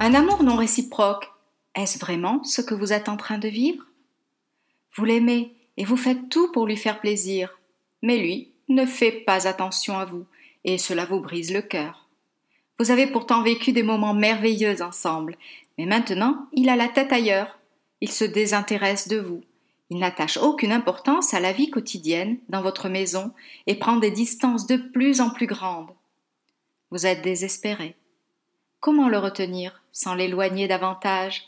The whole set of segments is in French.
Un amour non réciproque, est-ce vraiment ce que vous êtes en train de vivre? Vous l'aimez et vous faites tout pour lui faire plaisir, mais lui ne fait pas attention à vous, et cela vous brise le cœur. Vous avez pourtant vécu des moments merveilleux ensemble, mais maintenant il a la tête ailleurs, il se désintéresse de vous, il n'attache aucune importance à la vie quotidienne dans votre maison et prend des distances de plus en plus grandes. Vous êtes désespéré. Comment le retenir sans l'éloigner davantage?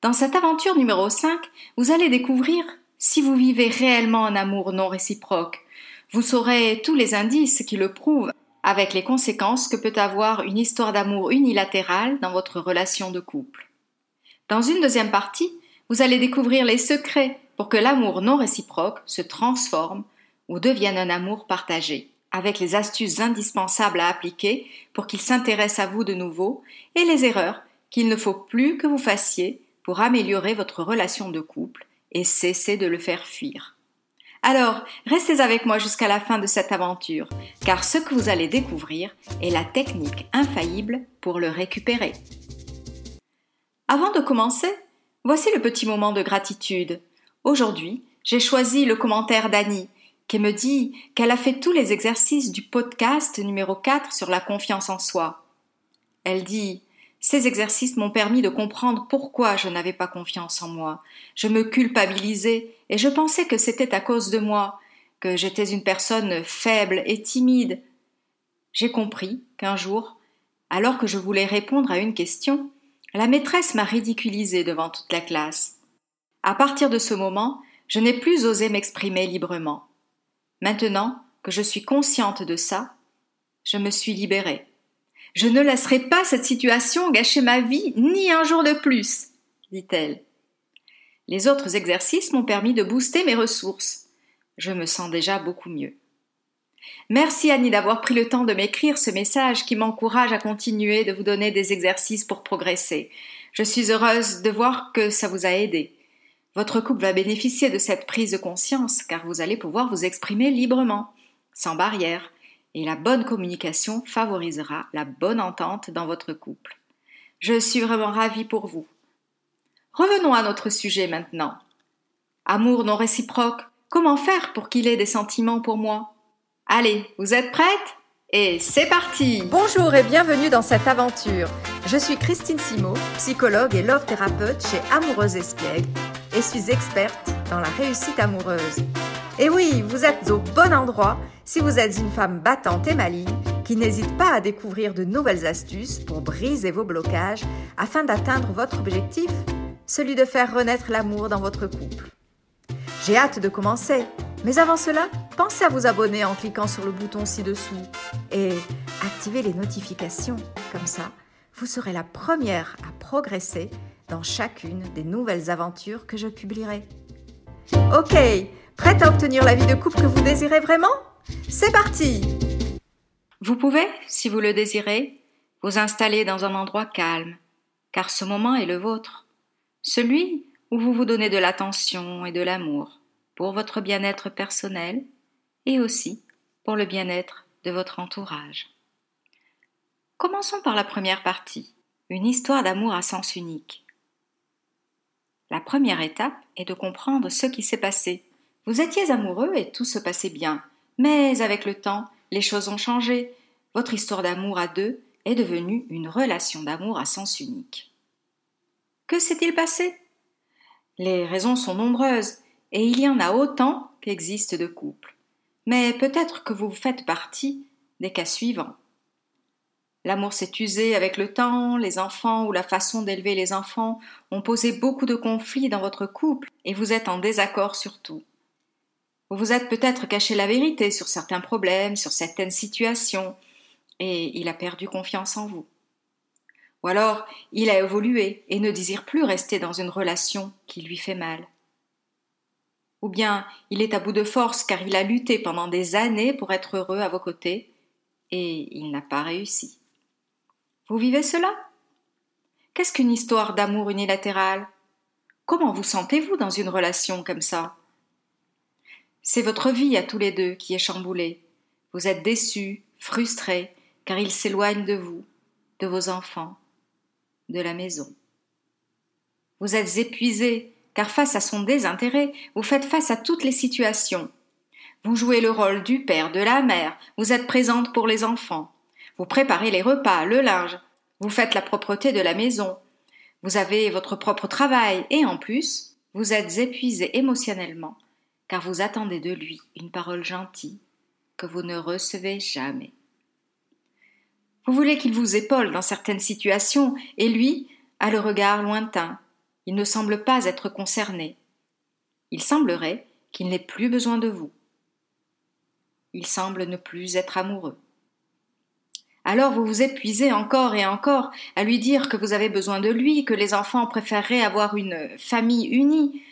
Dans cette aventure numéro 5, vous allez découvrir si vous vivez réellement un amour non réciproque. Vous saurez tous les indices qui le prouvent avec les conséquences que peut avoir une histoire d'amour unilatérale dans votre relation de couple. Dans une deuxième partie, vous allez découvrir les secrets pour que l'amour non réciproque se transforme ou devienne un amour partagé, avec les astuces indispensables à appliquer pour qu'il s'intéresse à vous de nouveau et les erreurs qu'il ne faut plus que vous fassiez pour améliorer votre relation de couple et cesser de le faire fuir. Alors, restez avec moi jusqu'à la fin de cette aventure, car ce que vous allez découvrir est la technique infaillible pour le récupérer. Avant de commencer, Voici le petit moment de gratitude. Aujourd'hui, j'ai choisi le commentaire d'Annie, qui me dit qu'elle a fait tous les exercices du podcast numéro 4 sur la confiance en soi. Elle dit Ces exercices m'ont permis de comprendre pourquoi je n'avais pas confiance en moi. Je me culpabilisais et je pensais que c'était à cause de moi, que j'étais une personne faible et timide. J'ai compris qu'un jour, alors que je voulais répondre à une question, la maîtresse m'a ridiculisée devant toute la classe. À partir de ce moment, je n'ai plus osé m'exprimer librement. Maintenant que je suis consciente de ça, je me suis libérée. Je ne laisserai pas cette situation gâcher ma vie ni un jour de plus, dit-elle. Les autres exercices m'ont permis de booster mes ressources. Je me sens déjà beaucoup mieux. Merci Annie d'avoir pris le temps de m'écrire ce message qui m'encourage à continuer de vous donner des exercices pour progresser. Je suis heureuse de voir que ça vous a aidé. Votre couple va bénéficier de cette prise de conscience car vous allez pouvoir vous exprimer librement, sans barrière, et la bonne communication favorisera la bonne entente dans votre couple. Je suis vraiment ravie pour vous. Revenons à notre sujet maintenant. Amour non réciproque, comment faire pour qu'il ait des sentiments pour moi? Allez, vous êtes prêtes Et c'est parti Bonjour et bienvenue dans cette aventure. Je suis Christine Simo, psychologue et love thérapeute chez Amoureuse Espiègle suis experte dans la réussite amoureuse. Et oui, vous êtes au bon endroit si vous êtes une femme battante et maligne qui n'hésite pas à découvrir de nouvelles astuces pour briser vos blocages afin d'atteindre votre objectif, celui de faire renaître l'amour dans votre couple. J'ai hâte de commencer mais avant cela, pensez à vous abonner en cliquant sur le bouton ci-dessous et activez les notifications. Comme ça, vous serez la première à progresser dans chacune des nouvelles aventures que je publierai. Ok, prête à obtenir la vie de couple que vous désirez vraiment? C'est parti Vous pouvez, si vous le désirez, vous installer dans un endroit calme, car ce moment est le vôtre, celui où vous vous donnez de l'attention et de l'amour pour votre bien-être personnel et aussi pour le bien-être de votre entourage. Commençons par la première partie, une histoire d'amour à sens unique. La première étape est de comprendre ce qui s'est passé. Vous étiez amoureux et tout se passait bien, mais avec le temps, les choses ont changé. Votre histoire d'amour à deux est devenue une relation d'amour à sens unique. Que s'est-il passé? Les raisons sont nombreuses et il y en a autant qu'existe de couples. Mais peut-être que vous faites partie des cas suivants. L'amour s'est usé avec le temps, les enfants ou la façon d'élever les enfants ont posé beaucoup de conflits dans votre couple et vous êtes en désaccord sur tout. Vous vous êtes peut-être caché la vérité sur certains problèmes, sur certaines situations, et il a perdu confiance en vous. Ou alors il a évolué et ne désire plus rester dans une relation qui lui fait mal ou bien il est à bout de force car il a lutté pendant des années pour être heureux à vos côtés et il n'a pas réussi. Vous vivez cela? Qu'est-ce qu'une histoire d'amour unilatéral Comment vous sentez-vous dans une relation comme ça? C'est votre vie à tous les deux qui est chamboulée. Vous êtes déçus, frustrés, car il s'éloigne de vous, de vos enfants. de la maison. Vous êtes épuisé, car face à son désintérêt, vous faites face à toutes les situations. Vous jouez le rôle du père, de la mère, vous êtes présente pour les enfants. Vous préparez les repas, le linge, vous faites la propreté de la maison. Vous avez votre propre travail et en plus, vous êtes épuisé émotionnellement, car vous attendez de lui une parole gentille que vous ne recevez jamais. Vous voulez qu'il vous épaule dans certaines situations, et lui a le regard lointain. Il ne semble pas être concerné. Il semblerait qu'il n'ait plus besoin de vous. Il semble ne plus être amoureux. Alors vous vous épuisez encore et encore à lui dire que vous avez besoin de lui, que les enfants préféreraient avoir une famille unie,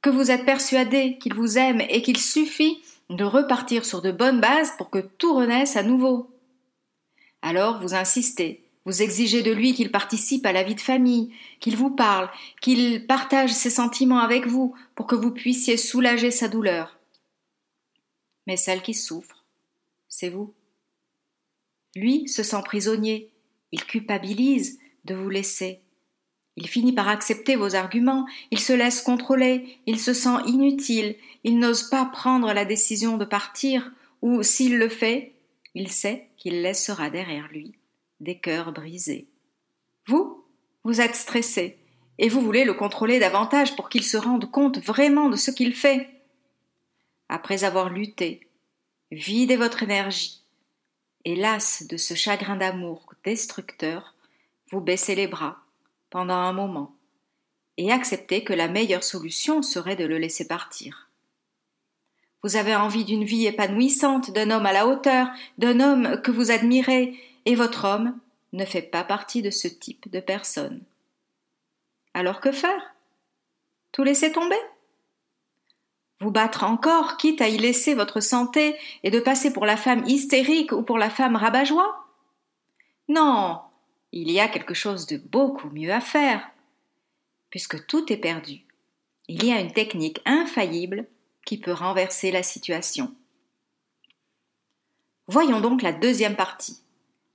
que vous êtes persuadé qu'il vous aime et qu'il suffit de repartir sur de bonnes bases pour que tout renaisse à nouveau. Alors vous insistez, vous exigez de lui qu'il participe à la vie de famille, qu'il vous parle, qu'il partage ses sentiments avec vous pour que vous puissiez soulager sa douleur. Mais celle qui souffre, c'est vous. Lui se sent prisonnier, il culpabilise de vous laisser. Il finit par accepter vos arguments, il se laisse contrôler, il se sent inutile, il n'ose pas prendre la décision de partir, ou s'il le fait, il sait qu'il laissera derrière lui des cœurs brisés. Vous, vous êtes stressé, et vous voulez le contrôler davantage pour qu'il se rende compte vraiment de ce qu'il fait. Après avoir lutté, vidé votre énergie, et de ce chagrin d'amour destructeur, vous baissez les bras pendant un moment et acceptez que la meilleure solution serait de le laisser partir. Vous avez envie d'une vie épanouissante, d'un homme à la hauteur, d'un homme que vous admirez, et votre homme ne fait pas partie de ce type de personne. Alors que faire? Tout laisser tomber? Vous battre encore, quitte à y laisser votre santé et de passer pour la femme hystérique ou pour la femme rabat-joie? Non, il y a quelque chose de beaucoup mieux à faire. Puisque tout est perdu, il y a une technique infaillible qui peut renverser la situation. Voyons donc la deuxième partie,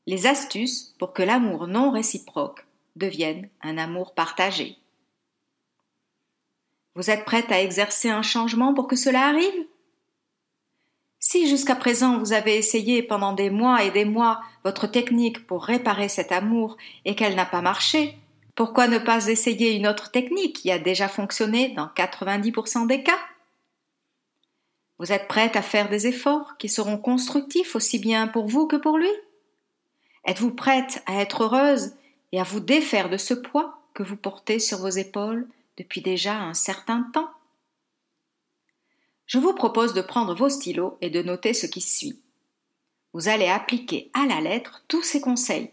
les astuces pour que l'amour non réciproque devienne un amour partagé. Vous êtes prête à exercer un changement pour que cela arrive? Si jusqu'à présent vous avez essayé pendant des mois et des mois votre technique pour réparer cet amour et qu'elle n'a pas marché, pourquoi ne pas essayer une autre technique qui a déjà fonctionné dans 90% des cas? Vous êtes prête à faire des efforts qui seront constructifs aussi bien pour vous que pour lui? Êtes-vous prête à être heureuse et à vous défaire de ce poids que vous portez sur vos épaules depuis déjà un certain temps Je vous propose de prendre vos stylos et de noter ce qui suit. Vous allez appliquer à la lettre tous ces conseils.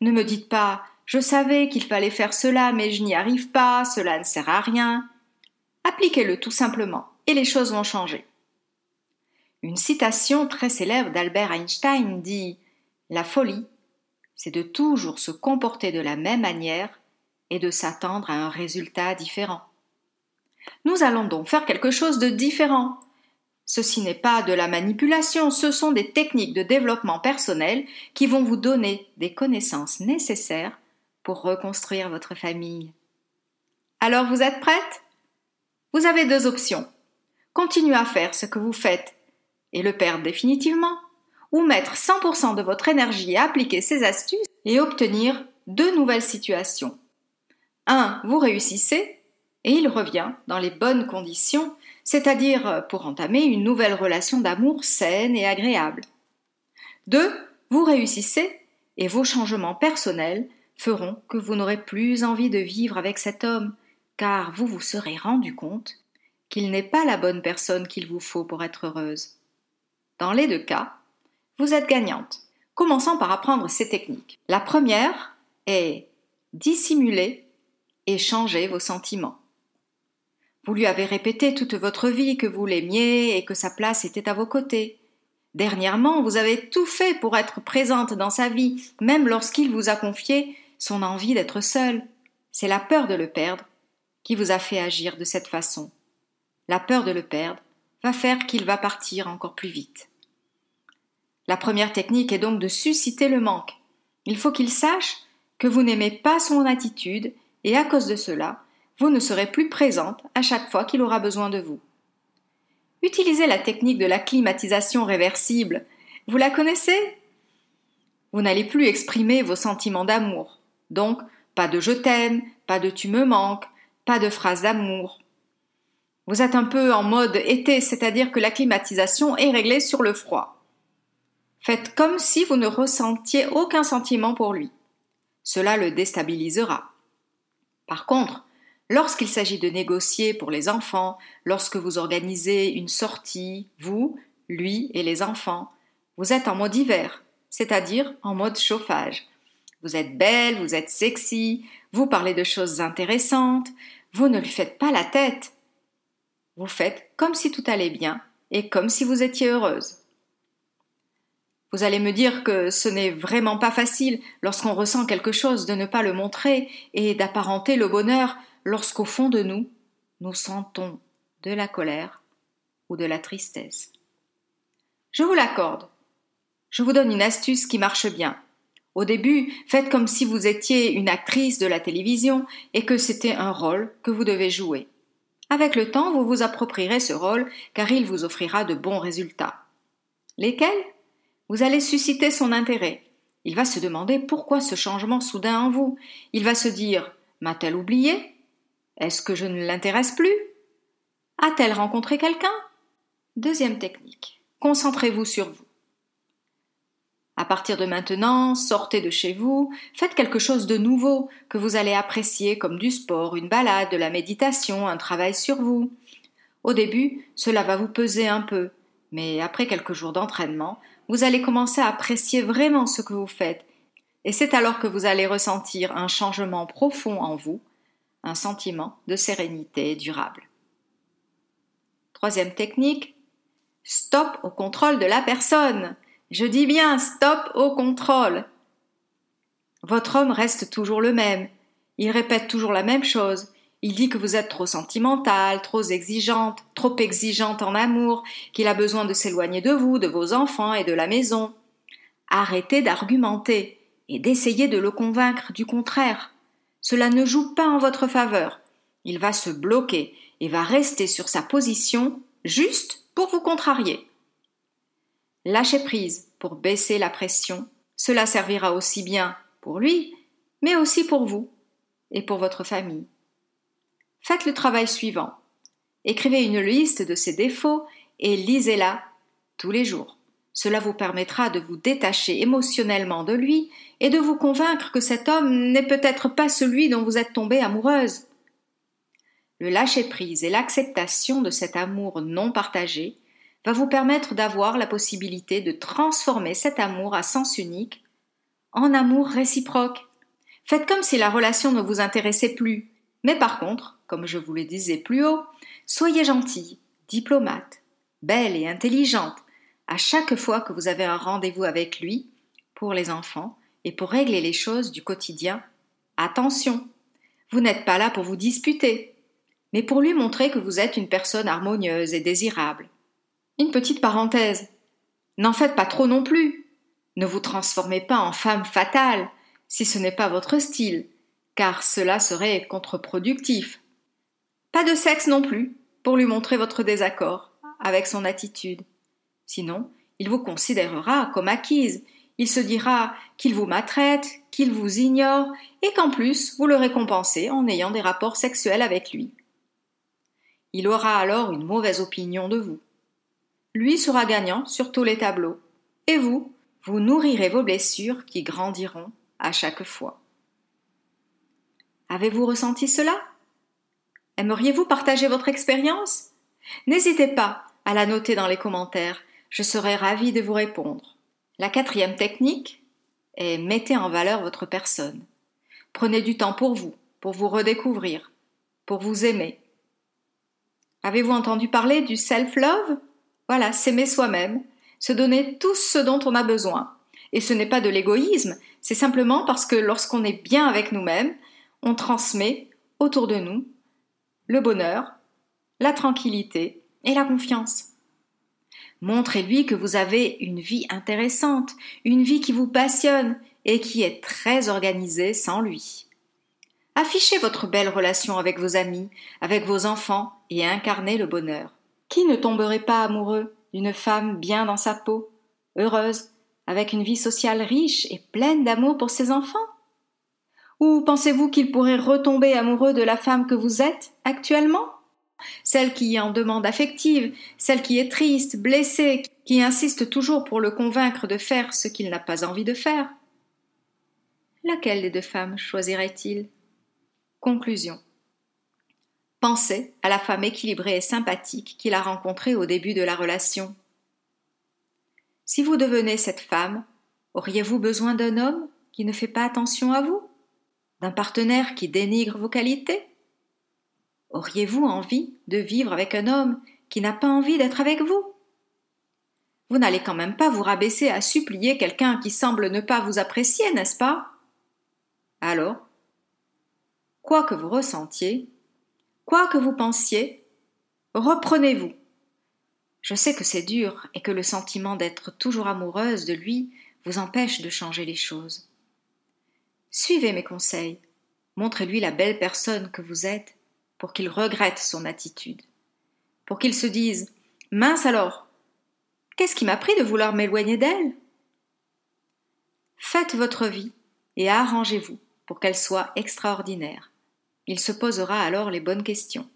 Ne me dites pas je savais qu'il fallait faire cela, mais je n'y arrive pas, cela ne sert à rien. Appliquez-le tout simplement et les choses vont changer. Une citation très célèbre d'Albert Einstein dit La folie, c'est de toujours se comporter de la même manière et de s'attendre à un résultat différent. Nous allons donc faire quelque chose de différent. Ceci n'est pas de la manipulation, ce sont des techniques de développement personnel qui vont vous donner des connaissances nécessaires pour reconstruire votre famille. Alors vous êtes prête? Vous avez deux options continuer à faire ce que vous faites et le perdre définitivement, ou mettre 100% de votre énergie à appliquer ces astuces et obtenir deux nouvelles situations. Un, vous réussissez et il revient dans les bonnes conditions, c'est-à-dire pour entamer une nouvelle relation d'amour saine et agréable. Deux, vous réussissez et vos changements personnels feront que vous n'aurez plus envie de vivre avec cet homme, car vous vous serez rendu compte qu'il n'est pas la bonne personne qu'il vous faut pour être heureuse. Dans les deux cas, vous êtes gagnante. Commençons par apprendre ces techniques. La première est dissimuler et changer vos sentiments. Vous lui avez répété toute votre vie que vous l'aimiez et que sa place était à vos côtés. Dernièrement, vous avez tout fait pour être présente dans sa vie, même lorsqu'il vous a confié son envie d'être seul. C'est la peur de le perdre qui vous a fait agir de cette façon la peur de le perdre, va faire qu'il va partir encore plus vite. La première technique est donc de susciter le manque. Il faut qu'il sache que vous n'aimez pas son attitude et à cause de cela, vous ne serez plus présente à chaque fois qu'il aura besoin de vous. Utilisez la technique de la climatisation réversible. Vous la connaissez? Vous n'allez plus exprimer vos sentiments d'amour. Donc, pas de je t'aime, pas de tu me manques, pas de phrases d'amour. Vous êtes un peu en mode été, c'est-à-dire que la climatisation est réglée sur le froid. Faites comme si vous ne ressentiez aucun sentiment pour lui. Cela le déstabilisera. Par contre, lorsqu'il s'agit de négocier pour les enfants, lorsque vous organisez une sortie, vous, lui et les enfants, vous êtes en mode hiver, c'est-à-dire en mode chauffage. Vous êtes belle, vous êtes sexy, vous parlez de choses intéressantes, vous ne lui faites pas la tête. Vous faites comme si tout allait bien et comme si vous étiez heureuse. Vous allez me dire que ce n'est vraiment pas facile, lorsqu'on ressent quelque chose, de ne pas le montrer et d'apparenter le bonheur lorsqu'au fond de nous, nous sentons de la colère ou de la tristesse. Je vous l'accorde. Je vous donne une astuce qui marche bien. Au début, faites comme si vous étiez une actrice de la télévision et que c'était un rôle que vous devez jouer. Avec le temps, vous vous approprierez ce rôle car il vous offrira de bons résultats. Lesquels? Vous allez susciter son intérêt. Il va se demander pourquoi ce changement soudain en vous. Il va se dire M'a-t-elle oublié? Est-ce que je ne l'intéresse plus? A-t-elle rencontré quelqu'un? Deuxième technique. Concentrez-vous sur vous. À partir de maintenant, sortez de chez vous, faites quelque chose de nouveau que vous allez apprécier comme du sport, une balade, de la méditation, un travail sur vous. Au début, cela va vous peser un peu, mais après quelques jours d'entraînement, vous allez commencer à apprécier vraiment ce que vous faites, et c'est alors que vous allez ressentir un changement profond en vous, un sentiment de sérénité durable. Troisième technique, stop au contrôle de la personne. Je dis bien stop au contrôle. Votre homme reste toujours le même. Il répète toujours la même chose. Il dit que vous êtes trop sentimentale, trop exigeante, trop exigeante en amour, qu'il a besoin de s'éloigner de vous, de vos enfants et de la maison. Arrêtez d'argumenter et d'essayer de le convaincre du contraire. Cela ne joue pas en votre faveur. Il va se bloquer et va rester sur sa position juste pour vous contrarier. Lâchez prise pour baisser la pression. Cela servira aussi bien pour lui, mais aussi pour vous et pour votre famille. Faites le travail suivant. Écrivez une liste de ses défauts et lisez-la tous les jours. Cela vous permettra de vous détacher émotionnellement de lui et de vous convaincre que cet homme n'est peut-être pas celui dont vous êtes tombée amoureuse. Le lâcher-prise et l'acceptation de cet amour non partagé va vous permettre d'avoir la possibilité de transformer cet amour à sens unique en amour réciproque. Faites comme si la relation ne vous intéressait plus, mais par contre, comme je vous le disais plus haut, soyez gentille, diplomate, belle et intelligente à chaque fois que vous avez un rendez-vous avec lui pour les enfants et pour régler les choses du quotidien. Attention, vous n'êtes pas là pour vous disputer, mais pour lui montrer que vous êtes une personne harmonieuse et désirable. Une petite parenthèse. N'en faites pas trop non plus. Ne vous transformez pas en femme fatale si ce n'est pas votre style, car cela serait contre-productif. Pas de sexe non plus, pour lui montrer votre désaccord avec son attitude. Sinon, il vous considérera comme acquise, il se dira qu'il vous maltraite, qu'il vous ignore, et qu'en plus vous le récompensez en ayant des rapports sexuels avec lui. Il aura alors une mauvaise opinion de vous. Lui sera gagnant sur tous les tableaux, et vous, vous nourrirez vos blessures qui grandiront à chaque fois. Avez-vous ressenti cela? Aimeriez-vous partager votre expérience? N'hésitez pas à la noter dans les commentaires, je serai ravie de vous répondre. La quatrième technique est mettez en valeur votre personne. Prenez du temps pour vous, pour vous redécouvrir, pour vous aimer. Avez-vous entendu parler du self-love? Voilà, s'aimer soi-même, se donner tout ce dont on a besoin. Et ce n'est pas de l'égoïsme, c'est simplement parce que lorsqu'on est bien avec nous-mêmes, on transmet autour de nous le bonheur, la tranquillité et la confiance. Montrez-lui que vous avez une vie intéressante, une vie qui vous passionne et qui est très organisée sans lui. Affichez votre belle relation avec vos amis, avec vos enfants et incarnez le bonheur. Qui ne tomberait pas amoureux d'une femme bien dans sa peau, heureuse, avec une vie sociale riche et pleine d'amour pour ses enfants? Ou pensez-vous qu'il pourrait retomber amoureux de la femme que vous êtes actuellement? Celle qui en demande affective, celle qui est triste, blessée, qui insiste toujours pour le convaincre de faire ce qu'il n'a pas envie de faire Laquelle des deux femmes choisirait-il? Conclusion. Pensez à la femme équilibrée et sympathique qu'il a rencontrée au début de la relation. Si vous devenez cette femme, auriez-vous besoin d'un homme qui ne fait pas attention à vous? D'un partenaire qui dénigre vos qualités? Auriez-vous envie de vivre avec un homme qui n'a pas envie d'être avec vous? Vous n'allez quand même pas vous rabaisser à supplier quelqu'un qui semble ne pas vous apprécier, n'est-ce pas? Alors, quoi que vous ressentiez, Quoi que vous pensiez, reprenez-vous. Je sais que c'est dur et que le sentiment d'être toujours amoureuse de lui vous empêche de changer les choses. Suivez mes conseils, montrez-lui la belle personne que vous êtes pour qu'il regrette son attitude, pour qu'il se dise Mince alors, qu'est-ce qui m'a pris de vouloir m'éloigner d'elle? Faites votre vie et arrangez-vous pour qu'elle soit extraordinaire. Il se posera alors les bonnes questions.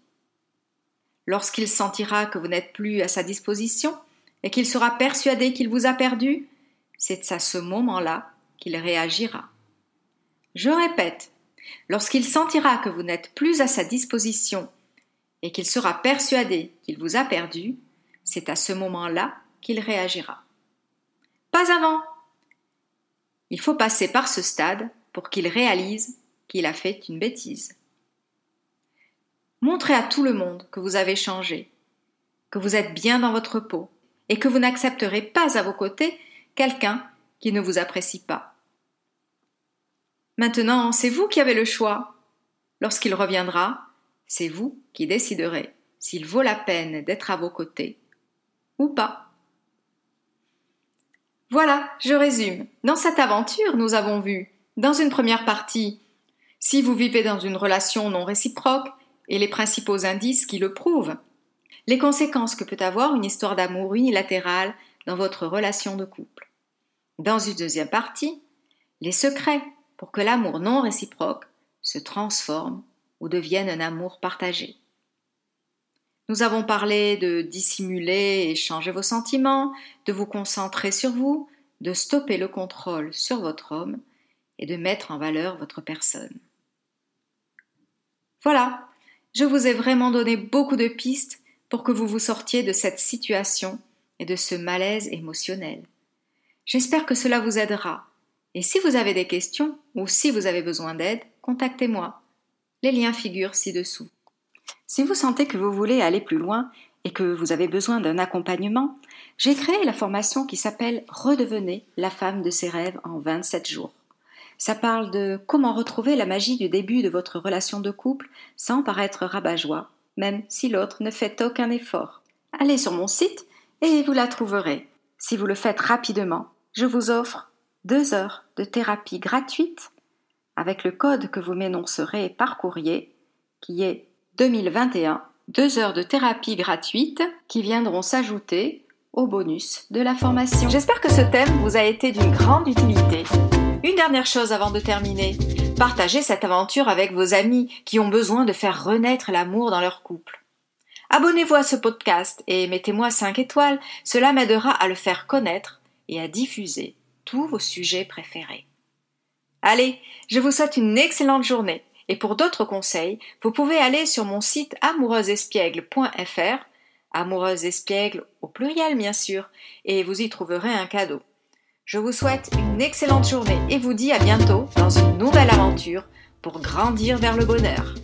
Lorsqu'il sentira que vous n'êtes plus à sa disposition et qu'il sera persuadé qu'il vous a perdu, c'est à ce moment-là qu'il réagira. Je répète, lorsqu'il sentira que vous n'êtes plus à sa disposition et qu'il sera persuadé qu'il vous a perdu, c'est à ce moment-là qu'il réagira. Pas avant. Il faut passer par ce stade pour qu'il réalise qu'il a fait une bêtise. Montrez à tout le monde que vous avez changé, que vous êtes bien dans votre peau, et que vous n'accepterez pas à vos côtés quelqu'un qui ne vous apprécie pas. Maintenant, c'est vous qui avez le choix. Lorsqu'il reviendra, c'est vous qui déciderez s'il vaut la peine d'être à vos côtés ou pas. Voilà, je résume. Dans cette aventure, nous avons vu, dans une première partie, si vous vivez dans une relation non réciproque, et les principaux indices qui le prouvent, les conséquences que peut avoir une histoire d'amour unilatérale dans votre relation de couple. Dans une deuxième partie, les secrets pour que l'amour non réciproque se transforme ou devienne un amour partagé. Nous avons parlé de dissimuler et changer vos sentiments, de vous concentrer sur vous, de stopper le contrôle sur votre homme et de mettre en valeur votre personne. Voilà, je vous ai vraiment donné beaucoup de pistes pour que vous vous sortiez de cette situation et de ce malaise émotionnel. J'espère que cela vous aidera. Et si vous avez des questions ou si vous avez besoin d'aide, contactez-moi. Les liens figurent ci-dessous. Si vous sentez que vous voulez aller plus loin et que vous avez besoin d'un accompagnement, j'ai créé la formation qui s'appelle Redevenez la femme de ses rêves en 27 jours. Ça parle de comment retrouver la magie du début de votre relation de couple sans paraître rabat-joie, même si l'autre ne fait aucun effort. Allez sur mon site et vous la trouverez. Si vous le faites rapidement, je vous offre deux heures de thérapie gratuite avec le code que vous m'énoncerez par courrier, qui est 2021, deux heures de thérapie gratuite qui viendront s'ajouter au bonus de la formation. J'espère que ce thème vous a été d'une grande utilité. Une dernière chose avant de terminer. Partagez cette aventure avec vos amis qui ont besoin de faire renaître l'amour dans leur couple. Abonnez-vous à ce podcast et mettez-moi 5 étoiles, cela m'aidera à le faire connaître et à diffuser tous vos sujets préférés. Allez, je vous souhaite une excellente journée et pour d'autres conseils, vous pouvez aller sur mon site amoureuseespiègle.fr, amoureuse espiègle au pluriel bien sûr, et vous y trouverez un cadeau. Je vous souhaite une excellente journée et vous dis à bientôt dans une nouvelle aventure pour grandir vers le bonheur.